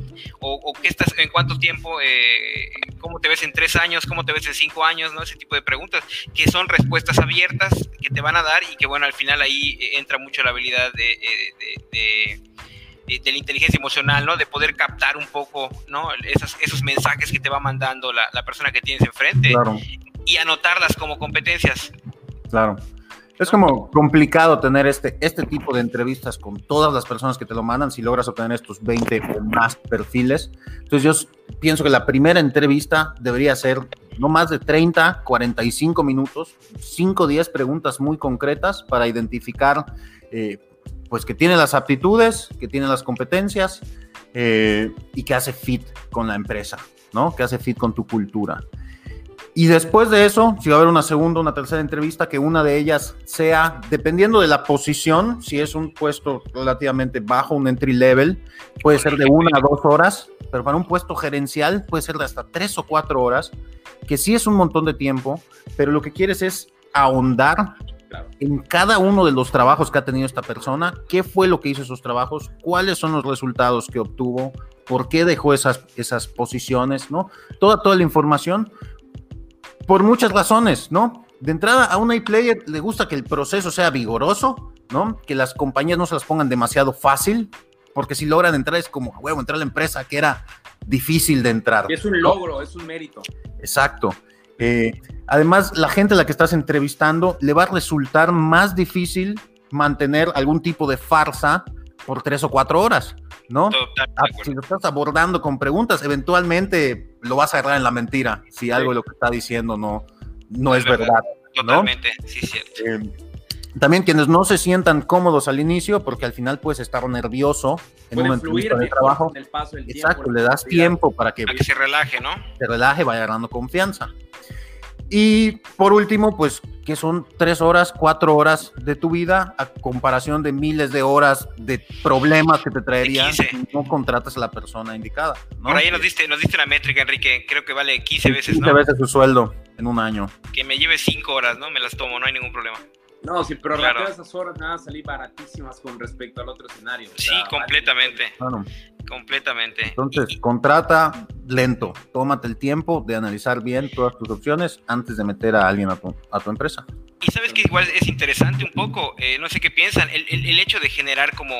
o, o, qué estás, en cuánto tiempo, eh, cómo te ves en tres años, cómo te ves en cinco años, ¿no? Ese tipo de preguntas, que son respuestas abiertas que te van a dar y que, bueno, al final ahí entra mucho la habilidad de, eh, la inteligencia emocional, ¿no? De poder captar un poco, ¿no? Esos, esos mensajes que te va mandando la, la persona que tienes enfrente y anotarlas como competencias. Claro. Es como complicado tener este, este tipo de entrevistas con todas las personas que te lo mandan si logras obtener estos 20 o más perfiles. Entonces yo pienso que la primera entrevista debería ser no más de 30, 45 minutos, 5 o 10 preguntas muy concretas para identificar eh, pues que tiene las aptitudes, que tiene las competencias eh, y que hace fit con la empresa, ¿no? Que hace fit con tu cultura. Y después de eso, si va a haber una segunda, una tercera entrevista, que una de ellas sea, dependiendo de la posición, si es un puesto relativamente bajo, un entry level, puede ser de una a dos horas, pero para un puesto gerencial puede ser de hasta tres o cuatro horas, que sí es un montón de tiempo, pero lo que quieres es ahondar en cada uno de los trabajos que ha tenido esta persona, qué fue lo que hizo esos trabajos, cuáles son los resultados que obtuvo, por qué dejó esas, esas posiciones, ¿no? Toda, toda la información, por muchas razones, ¿no? De entrada, a un iPlayer le gusta que el proceso sea vigoroso, ¿no? Que las compañías no se las pongan demasiado fácil, porque si logran entrar es como, huevo, entrar a la empresa que era difícil de entrar. Es un logro, es un mérito. Exacto. Eh, además, la gente a la que estás entrevistando le va a resultar más difícil mantener algún tipo de farsa por tres o cuatro horas, ¿no? Ah, si lo estás abordando con preguntas, eventualmente lo vas a agarrar en la mentira si algo de lo que está diciendo no, no es, verdad. Totalmente, sí, cierto. Eh, también quienes no se sientan cómodos al inicio, porque al final puedes estar nervioso en un entrevista de trabajo. Exacto, le das tiempo para que, para que se relaje, ¿no? Se relaje, vaya ganando confianza. Y por último, pues que son tres horas, cuatro horas de tu vida a comparación de miles de horas de problemas que te traerían si no contratas a la persona indicada. Por ahí nos diste, nos diste una métrica, Enrique, creo que vale 15 veces, 15 veces su sueldo en un año. Que me lleve cinco horas, ¿no? Me las tomo, no hay ningún problema. No, sí, pero claro. esas horas nada a salir baratísimas con respecto al otro escenario. Sí, completamente. Completamente. Entonces, contrata lento. Tómate el tiempo de analizar bien todas tus opciones antes de meter a alguien a tu, a tu empresa. Y sabes que igual es interesante un poco, eh, no sé qué piensan, el, el, hecho de generar como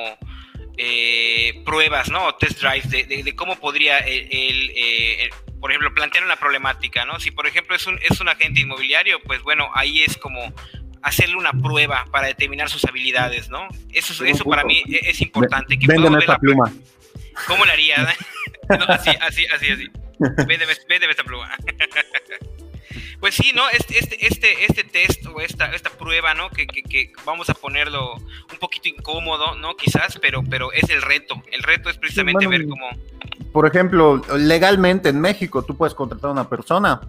eh, pruebas, ¿no? Test drives de, de, cómo podría el, eh, por ejemplo, plantear una problemática, ¿no? Si, por ejemplo, es un, es un agente inmobiliario, pues bueno, ahí es como hacerle una prueba para determinar sus habilidades, ¿no? Eso, eso para mí es importante. Que Véndeme esta pluma. ¿Cómo la haría? así, así, así, así. Véndeme, esta pluma. Pues sí, ¿no? Este, este, este, este test o esta, esta prueba, ¿no? Que, que, que, vamos a ponerlo un poquito incómodo, ¿no? Quizás, pero, pero es el reto. El reto es precisamente ver cómo... Por ejemplo, legalmente en México tú puedes contratar a una persona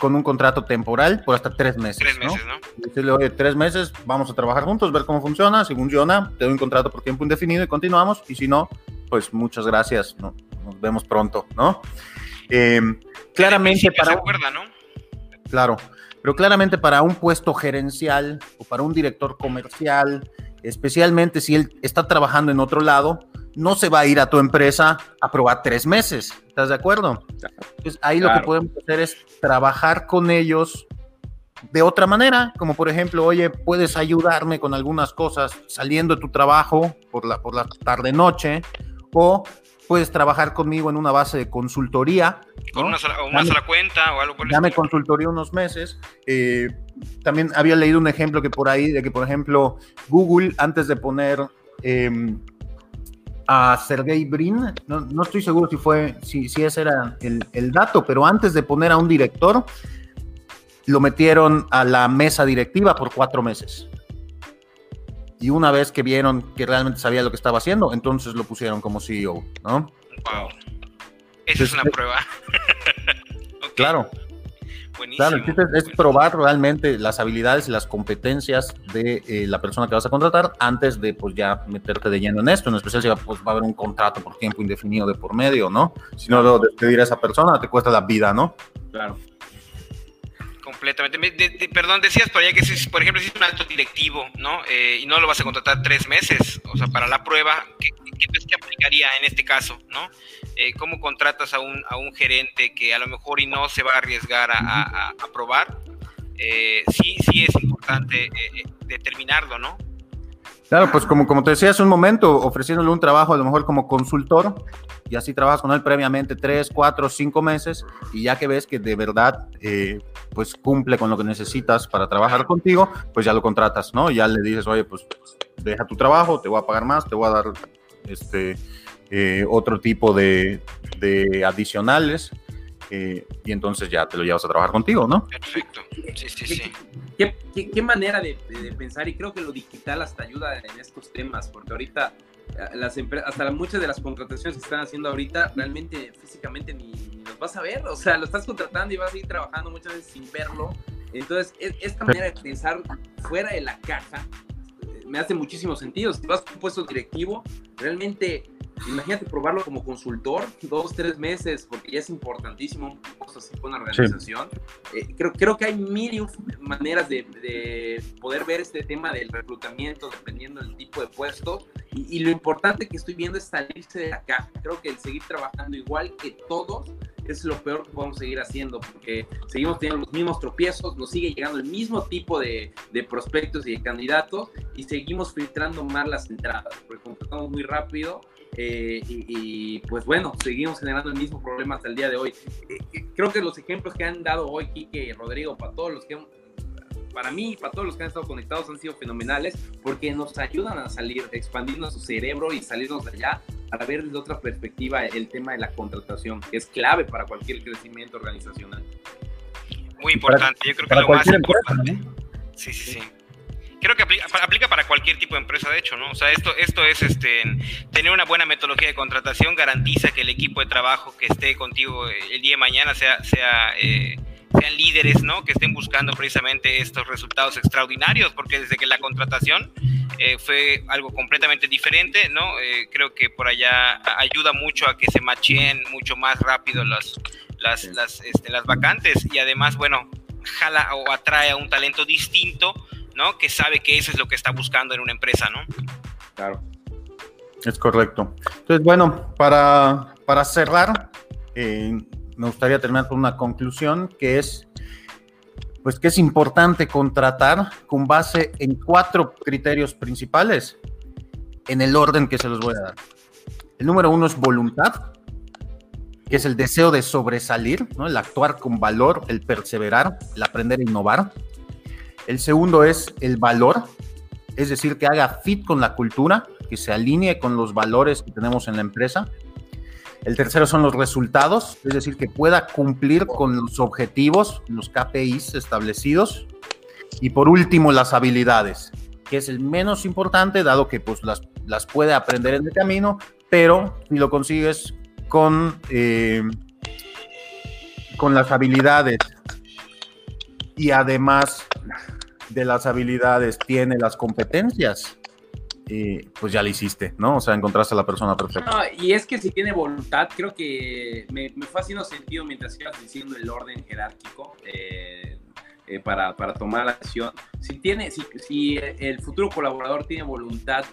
con un contrato temporal por hasta tres meses. Tres meses, ¿no? ¿no? Decirle, oye, tres meses, vamos a trabajar juntos, ver cómo funciona. Si funciona, te doy un contrato por tiempo indefinido y continuamos. Y si no, pues muchas gracias, ¿no? nos vemos pronto, ¿no? Eh, claramente para... Acuerda, ¿no? Claro, pero claramente para un puesto gerencial o para un director comercial, especialmente si él está trabajando en otro lado, no se va a ir a tu empresa a probar tres meses. ¿Estás de acuerdo? Ahí lo que podemos hacer es trabajar con ellos de otra manera, como por ejemplo, oye, puedes ayudarme con algunas cosas saliendo de tu trabajo por la, por la tarde-noche, o puedes trabajar conmigo en una base de consultoría. Con una, sola, una sola, cuenta o algo por el Dame consultoría unos meses. Eh, también había leído un ejemplo que por ahí, de que por ejemplo Google, antes de poner eh, a Sergey Brin, no, no, estoy seguro si fue, si, si ese era el, el, dato, pero antes de poner a un director, lo metieron a la mesa directiva por cuatro meses. Y una vez que vieron que realmente sabía lo que estaba haciendo, entonces lo pusieron como CEO, ¿no? Wow. Esa es una prueba. okay. Claro. Buenísimo. Claro, es, es, probar realmente las habilidades y las competencias de eh, la persona que vas a contratar antes de pues ya meterte de lleno en esto, en especial si va, pues, va a haber un contrato por tiempo indefinido de por medio, ¿no? Si no, lo despedir a esa persona te cuesta la vida, ¿no? Claro completamente. De, de, perdón, decías por allá que si, por ejemplo, si es un alto directivo, ¿no? Eh, y no lo vas a contratar tres meses, o sea, para la prueba, ¿qué, qué, qué aplicaría en este caso, ¿no? Eh, ¿Cómo contratas a un, a un gerente que a lo mejor y no se va a arriesgar a, a, a probar? Eh, sí, sí es importante eh, determinarlo, ¿no? Claro, pues como, como te decía hace un momento, ofreciéndole un trabajo a lo mejor como consultor, y así trabajas con él previamente tres, cuatro, cinco meses, y ya que ves que de verdad eh, pues cumple con lo que necesitas para trabajar contigo, pues ya lo contratas, ¿no? Ya le dices, oye, pues deja tu trabajo, te voy a pagar más, te voy a dar este eh, otro tipo de, de adicionales. Eh, y entonces ya te lo llevas a trabajar contigo, ¿no? Perfecto. Sí, sí, sí. ¿Qué, qué, qué manera de, de, pensar? Y creo que lo digital hasta ayuda en estos temas, porque ahorita las hasta muchas de las contrataciones que están haciendo ahorita, realmente físicamente ni, ni, los vas a ver, o sea, lo estás contratando y vas a ir trabajando muchas veces sin verlo. Entonces, esta manera de pensar fuera de la caja eh, me hace muchísimo sentido. Si vas a un puesto directivo, realmente imagínate probarlo como consultor, dos, tres meses, porque ya es importantísimo así con una organización. Eh, creo, creo que hay mil maneras de, poder ver este tema del reclutamiento dependiendo del tipo de puesto. Y, y, lo importante que estoy viendo es salirse de acá. Creo que el seguir trabajando igual que todos es lo peor que podemos seguir haciendo porque seguimos teniendo los mismos tropiezos, nos sigue llegando el mismo tipo de, de prospectos y de candidatos y seguimos filtrando más las entradas porque contratamos muy rápido eh, y, pues bueno, seguimos generando el mismo problema hasta el día de hoy. Eh, eh, creo que los ejemplos que han dado hoy Kike y Rodrigo, para todos los que para mí y para todos los que han estado conectados han sido fenomenales porque nos ayudan a salir, expandir nuestro cerebro y salirnos de allá para ver desde otra perspectiva el tema de la contratación, que es clave para cualquier crecimiento organizacional. Muy importante, yo creo que lo más importante. Sí, sí, sí. Creo que aplica, para cualquier tipo de empresa, de hecho, ¿no? O sea, esto, esto es este, tener una buena metodología de contratación, garantiza que el equipo de trabajo que esté contigo el día de mañana sea, sea eh, sean líderes, ¿no? Que estén buscando precisamente estos resultados extraordinarios, porque desde que la contratación eh, fue algo completamente diferente, ¿no? Eh, creo que por allá ayuda mucho a que se macheen mucho más rápido las, las, las, este, las vacantes y además, bueno, jala o atrae a un talento distinto, ¿no? Que sabe que eso es lo que está buscando en una empresa, ¿no? Claro. Es correcto. Entonces, bueno, para, para cerrar, eh, me gustaría terminar con una conclusión que es, pues que es importante contratar con base en cuatro criterios principales en el orden que se los voy a dar. El número uno es voluntad, que es el deseo de sobresalir, ¿no? el actuar con valor, el perseverar, el aprender a innovar. El segundo es el valor, es decir, que haga fit con la cultura, que se alinee con los valores que tenemos en la empresa. El tercero son los resultados, es decir, que pueda cumplir con los objetivos, los KPIs establecidos. Y por último, las habilidades, que es el menos importante, dado que pues, las, las puede aprender en el camino, pero si lo consigues con, eh, con las habilidades y además de las habilidades tiene las competencias, pues ya lo hiciste, ¿no? O sea, encontraste a la persona perfecta. Y es que si tiene voluntad, creo que me, me fue haciendo sentido mientras ibas diciendo el orden jerárquico eh, eh, para, para, tomar la acción. Si, tiene, si, si el futuro colaborador tiene voluntad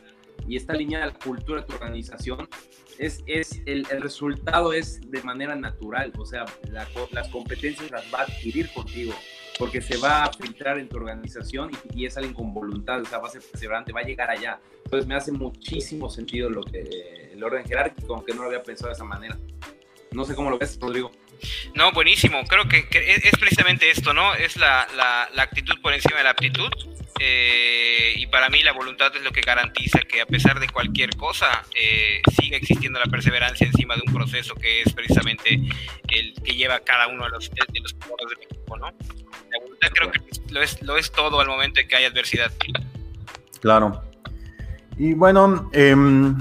y está alineada a la cultura de tu organización, es, es el, el, resultado es de manera natural, o sea, las competencias las va a adquirir contigo porque se va a filtrar en tu organización y, es alguien con voluntad, o sea, va a ser perseverante, va a llegar allá. Entonces me hace muchísimo sentido lo que, el orden jerárquico, aunque no lo había pensado de esa manera. No sé cómo lo ves, Rodrigo. No, buenísimo. Creo que, es, precisamente esto, ¿no? Es la, la, actitud por encima de la aptitud. Eh, y para mí la voluntad es lo que garantiza que a pesar de cualquier cosa eh, siga existiendo la perseverancia encima de un proceso que es precisamente el que lleva cada uno de los, de los del equipo, ¿no? La voluntad creo que lo es, lo es todo al momento de que hay adversidad. Claro. Y bueno, em,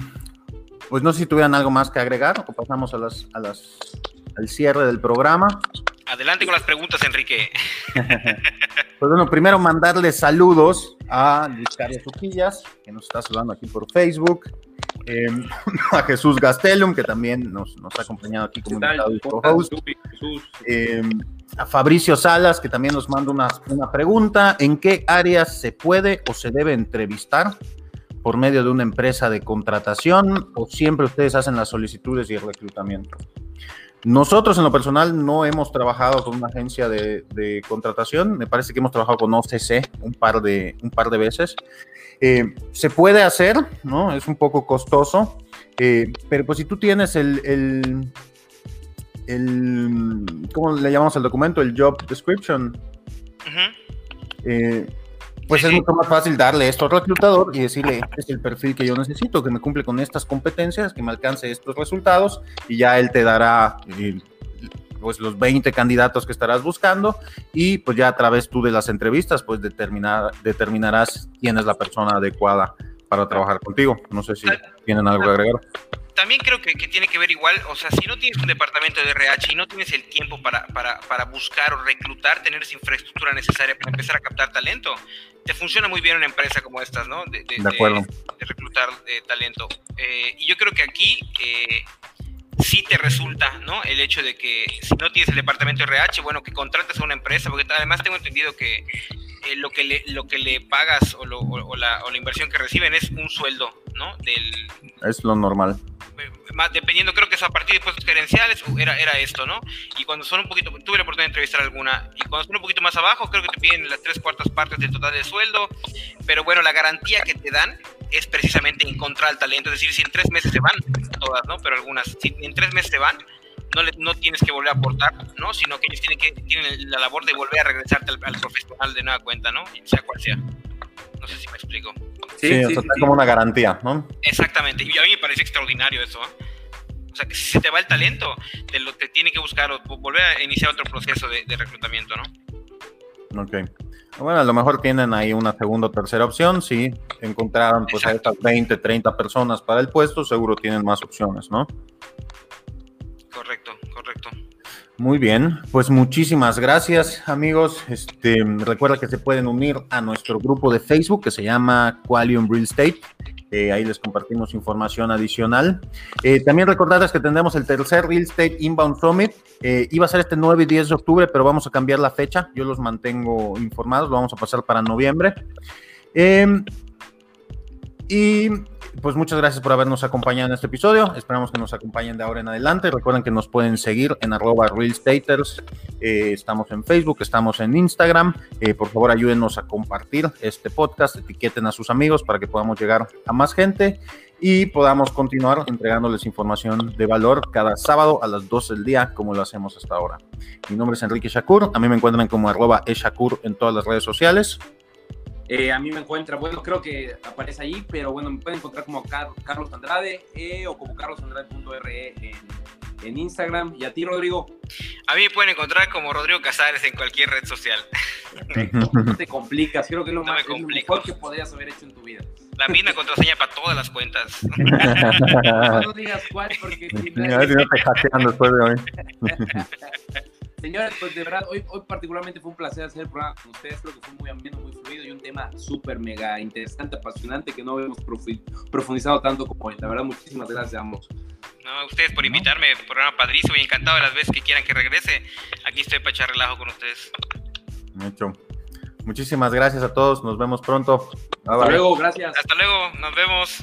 pues no sé si tuvieran algo más que agregar o pasamos a las, al cierre del programa. Adelante con las preguntas, Enrique. pues bueno, primero mandarle saludos a Luis Carlos Uquillas, que nos está saludando aquí por Facebook, em, a Jesús Gastelum, que también nos, nos ha acompañado aquí como invitado y co-host, em, a Fabricio Salas, que también nos manda una, una pregunta, ¿en qué áreas se puede o se debe entrevistar? por medio de una empresa de contratación o siempre ustedes hacen las solicitudes y el reclutamiento? Nosotros en lo personal no hemos trabajado con una agencia de, contratación, me parece que hemos trabajado con OCC un par de, un par de veces. Eh, se puede hacer, ¿no? Es un poco costoso, eh, pero pues si tú tienes el, el, el, ¿cómo le llamamos al documento? El job description pues es mucho más fácil darle esto al reclutador y decirle, este es el perfil que yo necesito, que me cumple con estas competencias, que me alcance estos resultados y ya él te dará eh, pues los 20 candidatos que estarás buscando y pues ya a través tú de las entrevistas pues determinar, determinarás quién es la persona adecuada para trabajar contigo. No sé si tienen algo que agregar también creo que, tiene que ver igual, o sea, si no tienes un departamento de RH y no tienes el tiempo para, para, para, buscar o reclutar, tener esa infraestructura necesaria para empezar a captar talento, te funciona muy bien una empresa como estas, ¿no? De, de, de, de reclutar talento. Eh, y yo creo que aquí, eh, sí te resulta, ¿no? El hecho de que si no tienes el departamento RH, bueno, que contrates a una empresa, porque además tengo entendido que eh, lo, que le, lo que le pagas o, lo, o, la, o, la, inversión que reciben es un sueldo, ¿no? Del, es lo normal. Eh, más, dependiendo, creo que es a partir de puestos gerenciales, era, era esto, ¿no? Y cuando son un poquito, tuve la oportunidad de entrevistar alguna, y cuando son un poquito más abajo, creo que te piden las tres cuartas partes del total del sueldo, pero bueno, la garantía que te dan es precisamente encontrar el talento, es decir, si en tres meses se van, todas, ¿no? Pero algunas, si en tres meses se van, no, le, no tienes que volver a aportar, ¿no? Sino que ellos tienen, que, tienen la labor de volver a regresarte al, al profesional de nueva cuenta, ¿no? Sea cual sea. No sé si me explico. Sí, sí, o sea, sí, como una garantía, ¿no? Exactamente, y a mí me parece extraordinario eso, ¿eh? O sea, que si se te va el talento, te, lo, te tiene que buscar o volver a iniciar otro proceso de, de reclutamiento, ¿no? Ok. Bueno, a lo mejor tienen ahí una segunda o tercera opción. Si encontraron pues a estas 20, 30 personas para el puesto, seguro tienen más opciones, ¿no? Correcto, correcto. Muy bien, pues muchísimas gracias amigos. Este, recuerda que se pueden unir a nuestro grupo de Facebook que se llama Qualium Real Estate. Eh, ahí les compartimos información adicional. Eh, también recordarles que tendremos el tercer Real Estate Inbound Summit. Eh, iba a ser este 9 y 10 de octubre, pero vamos a cambiar la fecha. Yo los mantengo informados, lo vamos a pasar para noviembre. y pues muchas gracias por habernos acompañado en este episodio. Esperamos que nos acompañen de ahora en adelante. Recuerden que nos pueden seguir en arroba realstaters. Eh, estamos en Facebook, estamos en Instagram. Eh, por favor, ayúdenos a compartir este podcast, etiqueten a sus amigos para que podamos llegar a más gente y podamos continuar entregándoles información de valor cada sábado a las 12 del día, como lo hacemos hasta ahora. Mi nombre es Enrique Shakur. A mí me encuentran como arroba eshakur en todas las redes sociales. Eh, a mí me encuentra, bueno, creo que aparece ahí, pero bueno, me pueden encontrar como Car Carlos Andrade eh, o como carlosandrade.re en, en, Instagram. ¿Y a ti, Rodrigo? A mí me pueden encontrar como Rodrigo Casares en cualquier red social. no te complicas, creo que es lo, no más, es lo mejor que podrías haber hecho en tu vida. La misma contraseña para todas las cuentas. no digas cuál, porque... Si no te hackean después de hoy. Señores, pues de verdad, hoy, hoy particularmente fue un placer hacer el programa con ustedes. Creo que fue muy ameno, muy fluido y un tema súper mega interesante, apasionante que no habíamos profundizado tanto como hoy. La verdad, muchísimas gracias a ambos. No, a ustedes por invitarme, programa padrísimo y encantado de las veces que quieran que regrese. Aquí estoy para echar relajo con ustedes. Mucho. Muchísimas gracias a todos, nos vemos pronto. Bye, Hasta bye. luego, gracias. Hasta luego, nos vemos.